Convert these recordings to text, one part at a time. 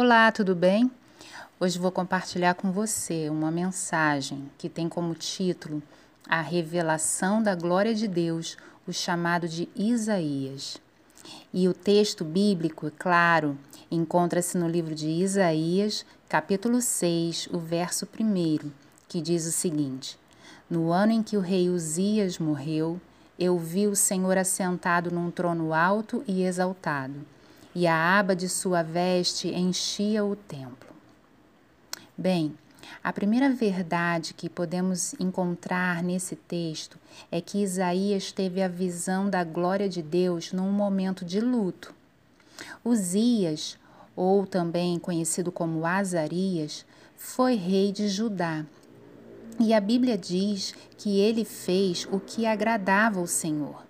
Olá, tudo bem? Hoje vou compartilhar com você uma mensagem que tem como título A Revelação da Glória de Deus, o chamado de Isaías. E o texto bíblico, é claro, encontra-se no livro de Isaías, capítulo 6, o verso 1, que diz o seguinte: No ano em que o rei Uzias morreu, eu vi o Senhor assentado num trono alto e exaltado e a aba de sua veste enchia o templo. Bem, a primeira verdade que podemos encontrar nesse texto é que Isaías teve a visão da glória de Deus num momento de luto. Uzias, ou também conhecido como Azarias, foi rei de Judá. E a Bíblia diz que ele fez o que agradava ao Senhor.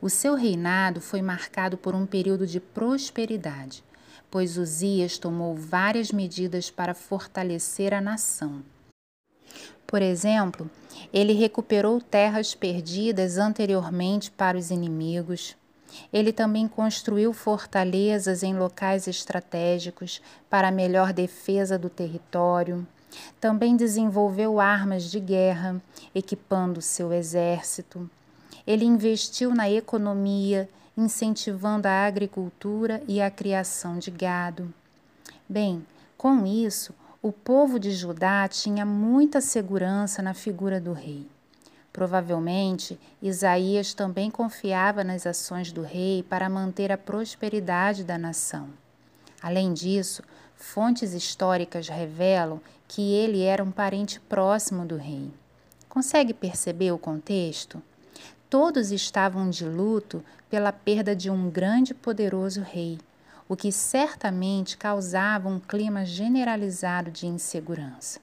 O seu reinado foi marcado por um período de prosperidade, pois Uzias tomou várias medidas para fortalecer a nação. Por exemplo, ele recuperou terras perdidas anteriormente para os inimigos. Ele também construiu fortalezas em locais estratégicos para melhor defesa do território. Também desenvolveu armas de guerra, equipando seu exército. Ele investiu na economia, incentivando a agricultura e a criação de gado. Bem, com isso, o povo de Judá tinha muita segurança na figura do rei. Provavelmente, Isaías também confiava nas ações do rei para manter a prosperidade da nação. Além disso, fontes históricas revelam que ele era um parente próximo do rei. Consegue perceber o contexto? Todos estavam de luto pela perda de um grande e poderoso rei, o que certamente causava um clima generalizado de insegurança.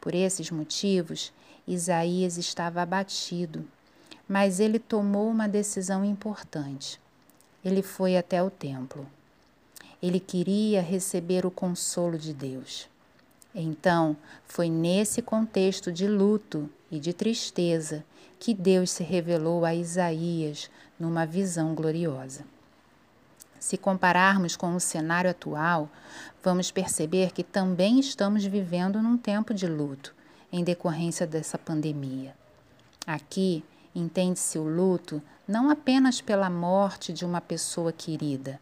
Por esses motivos, Isaías estava abatido, mas ele tomou uma decisão importante. Ele foi até o templo. Ele queria receber o consolo de Deus. Então, foi nesse contexto de luto e de tristeza que Deus se revelou a Isaías numa visão gloriosa. Se compararmos com o cenário atual, vamos perceber que também estamos vivendo num tempo de luto em decorrência dessa pandemia. Aqui, entende-se o luto não apenas pela morte de uma pessoa querida,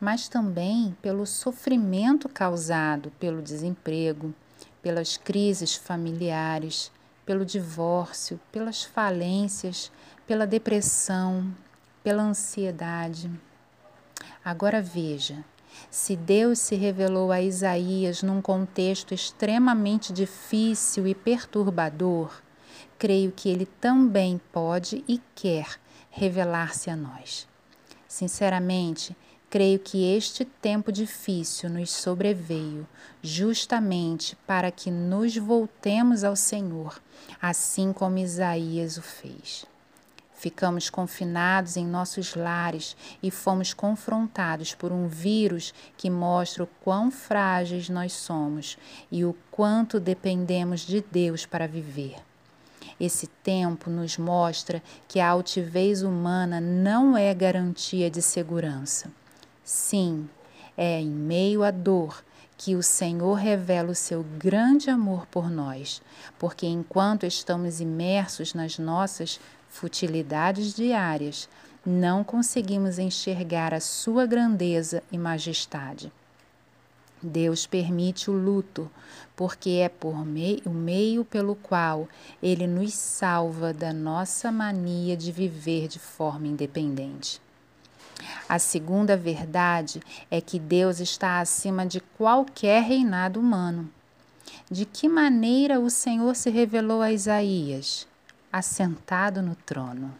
mas também pelo sofrimento causado pelo desemprego, pelas crises familiares, pelo divórcio, pelas falências, pela depressão, pela ansiedade. Agora veja, se Deus se revelou a Isaías num contexto extremamente difícil e perturbador, creio que ele também pode e quer revelar-se a nós. Sinceramente, Creio que este tempo difícil nos sobreveio justamente para que nos voltemos ao Senhor, assim como Isaías o fez. Ficamos confinados em nossos lares e fomos confrontados por um vírus que mostra o quão frágeis nós somos e o quanto dependemos de Deus para viver. Esse tempo nos mostra que a altivez humana não é garantia de segurança. Sim, é em meio à dor que o Senhor revela o seu grande amor por nós, porque enquanto estamos imersos nas nossas futilidades diárias, não conseguimos enxergar a sua grandeza e majestade. Deus permite o luto, porque é por meio, o meio pelo qual ele nos salva da nossa mania de viver de forma independente. A segunda verdade é que Deus está acima de qualquer reinado humano. De que maneira o Senhor se revelou a Isaías? Assentado no trono.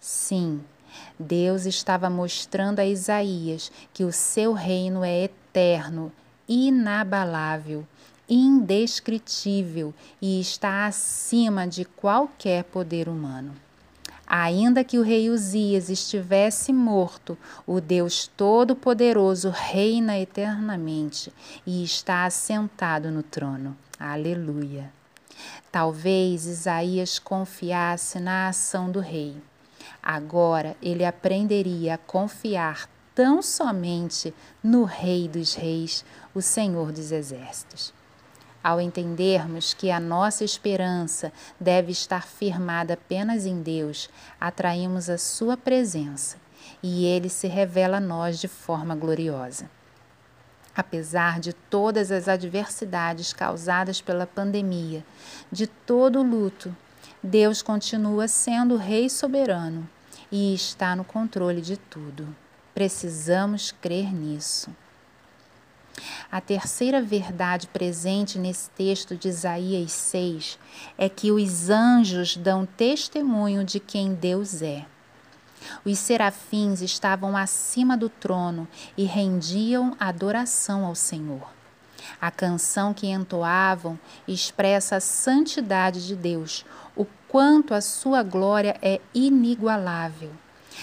Sim, Deus estava mostrando a Isaías que o seu reino é eterno, inabalável, indescritível e está acima de qualquer poder humano. Ainda que o rei Uzias estivesse morto, o Deus Todo-Poderoso reina eternamente e está assentado no trono. Aleluia. Talvez Isaías confiasse na ação do rei. Agora ele aprenderia a confiar tão somente no Rei dos Reis, o Senhor dos Exércitos. Ao entendermos que a nossa esperança deve estar firmada apenas em Deus, atraímos a Sua presença e Ele se revela a nós de forma gloriosa. Apesar de todas as adversidades causadas pela pandemia, de todo o luto, Deus continua sendo o Rei soberano e está no controle de tudo. Precisamos crer nisso. A terceira verdade presente nesse texto de Isaías 6 é que os anjos dão testemunho de quem Deus é. Os serafins estavam acima do trono e rendiam adoração ao Senhor. A canção que entoavam expressa a santidade de Deus, o quanto a sua glória é inigualável.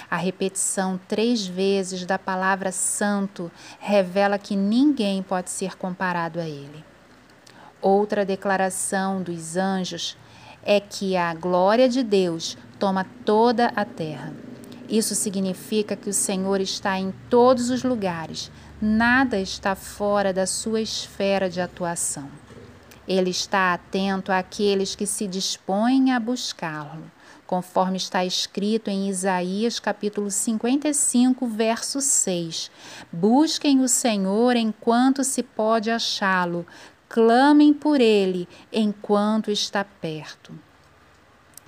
A repetição três vezes da palavra santo revela que ninguém pode ser comparado a ele. Outra declaração dos anjos é que a glória de Deus toma toda a terra. Isso significa que o Senhor está em todos os lugares, nada está fora da sua esfera de atuação. Ele está atento àqueles que se dispõem a buscá-lo, conforme está escrito em Isaías capítulo 55, verso 6. Busquem o Senhor enquanto se pode achá-lo, clamem por ele enquanto está perto.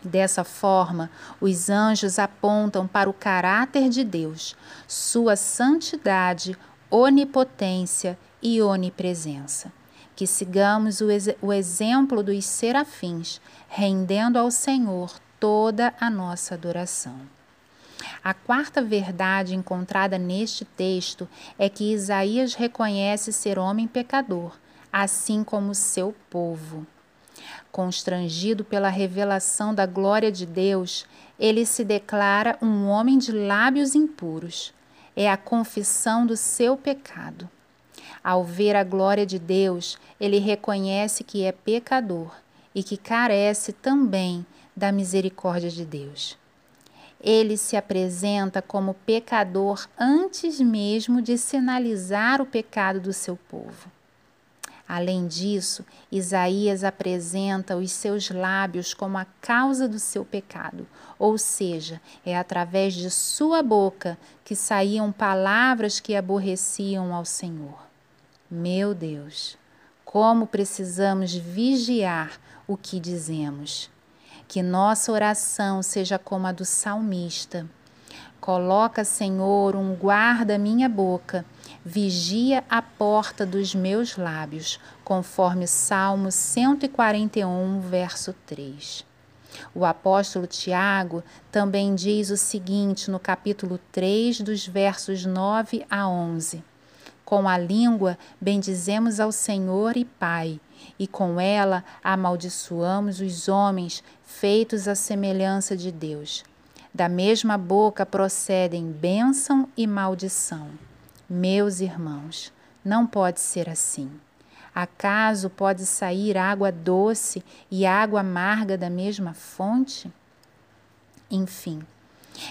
Dessa forma, os anjos apontam para o caráter de Deus, sua santidade, onipotência e onipresença. Que sigamos o, ex o exemplo dos serafins, rendendo ao Senhor toda a nossa adoração. A quarta verdade encontrada neste texto é que Isaías reconhece ser homem pecador, assim como seu povo. Constrangido pela revelação da glória de Deus, ele se declara um homem de lábios impuros. É a confissão do seu pecado. Ao ver a glória de Deus, ele reconhece que é pecador e que carece também da misericórdia de Deus. Ele se apresenta como pecador antes mesmo de sinalizar o pecado do seu povo. Além disso, Isaías apresenta os seus lábios como a causa do seu pecado, ou seja, é através de sua boca que saíam palavras que aborreciam ao Senhor. Meu Deus, como precisamos vigiar o que dizemos. Que nossa oração seja como a do salmista. Coloca, Senhor, um guarda minha boca vigia a porta dos meus lábios, conforme Salmo 141, verso 3. O apóstolo Tiago também diz o seguinte no capítulo 3, dos versos 9 a 11: Com a língua bendizemos ao Senhor e Pai, e com ela amaldiçoamos os homens feitos à semelhança de Deus. Da mesma boca procedem bênção e maldição. Meus irmãos, não pode ser assim. Acaso pode sair água doce e água amarga da mesma fonte? Enfim,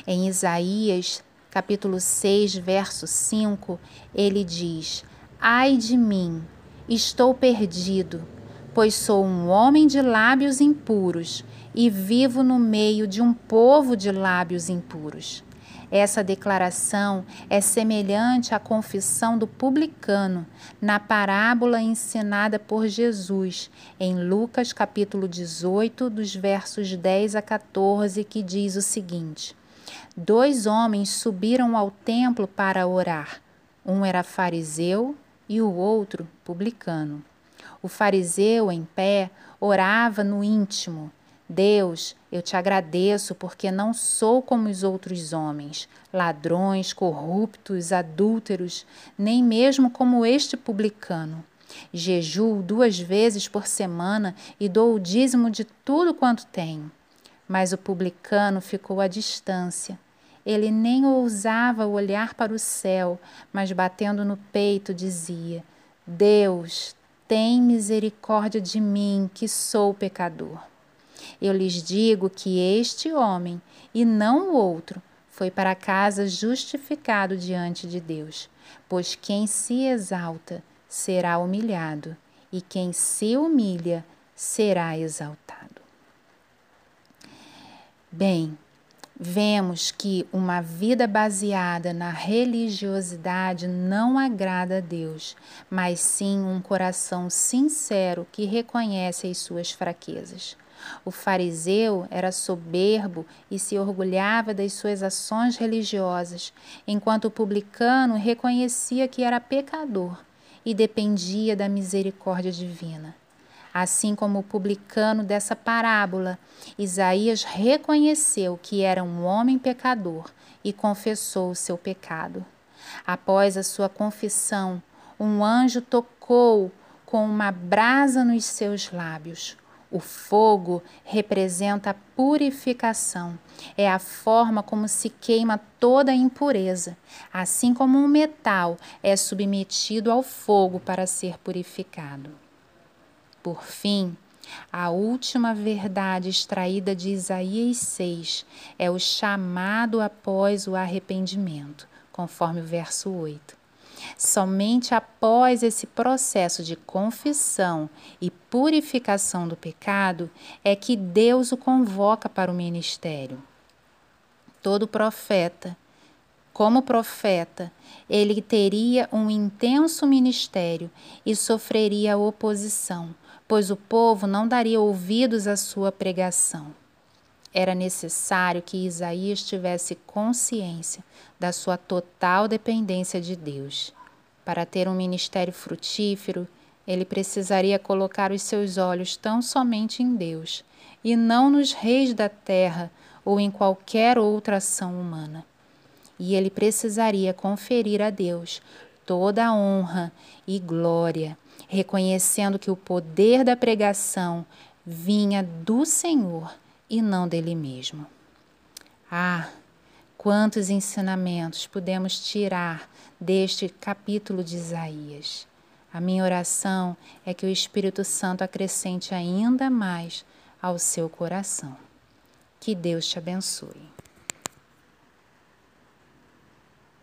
em Isaías, capítulo 6, verso 5, ele diz: Ai de mim, estou perdido, pois sou um homem de lábios impuros e vivo no meio de um povo de lábios impuros. Essa declaração é semelhante à confissão do publicano na parábola ensinada por Jesus em Lucas capítulo 18, dos versos 10 a 14, que diz o seguinte: Dois homens subiram ao templo para orar. Um era fariseu e o outro publicano. O fariseu, em pé, orava no íntimo Deus, eu te agradeço porque não sou como os outros homens, ladrões, corruptos, adúlteros, nem mesmo como este publicano. Jejuo duas vezes por semana e dou o dízimo de tudo quanto tenho. Mas o publicano ficou à distância. Ele nem ousava olhar para o céu, mas batendo no peito dizia: Deus, tem misericórdia de mim, que sou pecador. Eu lhes digo que este homem, e não o outro, foi para casa justificado diante de Deus, pois quem se exalta será humilhado, e quem se humilha será exaltado. Bem, vemos que uma vida baseada na religiosidade não agrada a Deus, mas sim um coração sincero que reconhece as suas fraquezas. O fariseu era soberbo e se orgulhava das suas ações religiosas, enquanto o publicano reconhecia que era pecador e dependia da misericórdia divina. Assim como o publicano dessa parábola, Isaías reconheceu que era um homem pecador e confessou o seu pecado. Após a sua confissão, um anjo tocou com uma brasa nos seus lábios. O fogo representa a purificação, é a forma como se queima toda a impureza, assim como um metal é submetido ao fogo para ser purificado. Por fim, a última verdade extraída de Isaías 6 é o chamado após o arrependimento, conforme o verso 8. Somente após esse processo de confissão e purificação do pecado é que Deus o convoca para o ministério. Todo profeta, como profeta, ele teria um intenso ministério e sofreria oposição pois o povo não daria ouvidos à sua pregação. Era necessário que Isaías tivesse consciência da sua total dependência de Deus. Para ter um ministério frutífero, ele precisaria colocar os seus olhos tão somente em Deus e não nos reis da terra ou em qualquer outra ação humana. E ele precisaria conferir a Deus toda a honra e glória reconhecendo que o poder da pregação vinha do Senhor e não dele mesmo. Ah, quantos ensinamentos podemos tirar deste capítulo de Isaías. A minha oração é que o Espírito Santo acrescente ainda mais ao seu coração. Que Deus te abençoe.